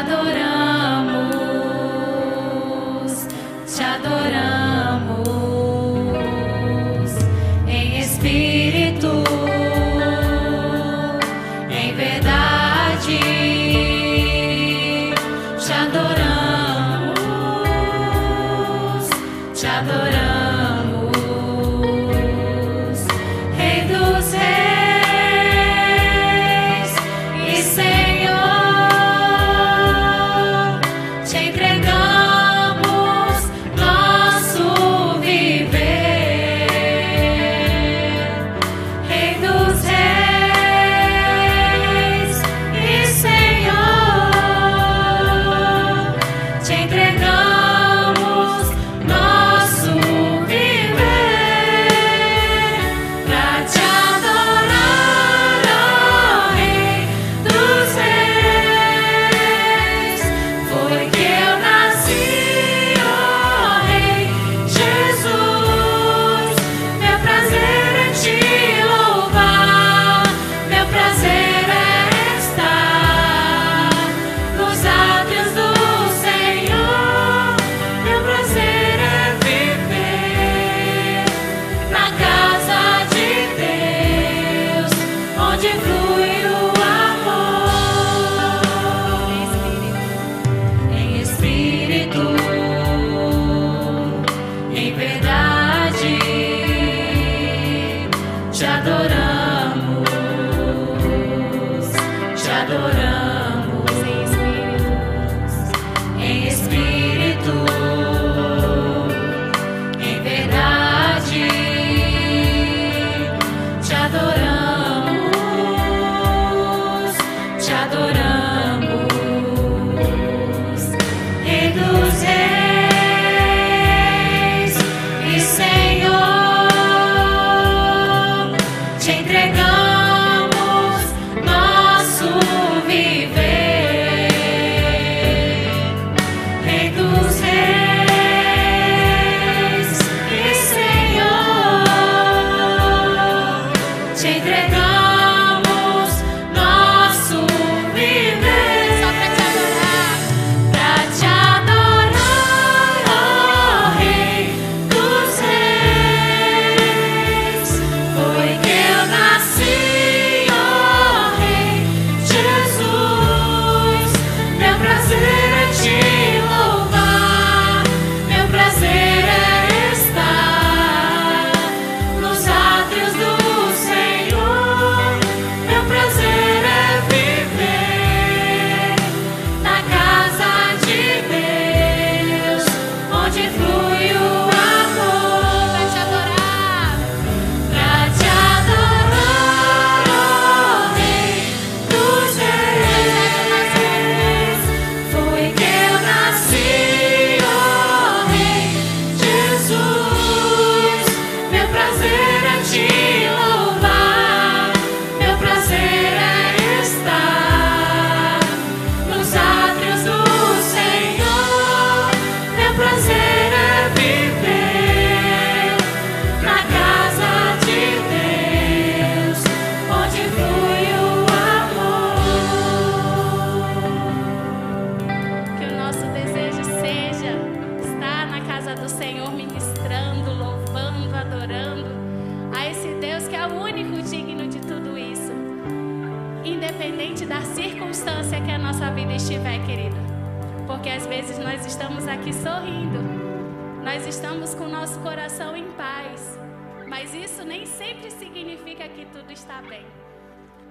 adoramos, te adoramos. entregamos. adorando a esse Deus que é o único digno de tudo isso. Independente da circunstância que a nossa vida estiver, querida. Porque às vezes nós estamos aqui sorrindo, nós estamos com o nosso coração em paz, mas isso nem sempre significa que tudo está bem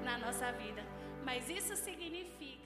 na nossa vida. Mas isso significa.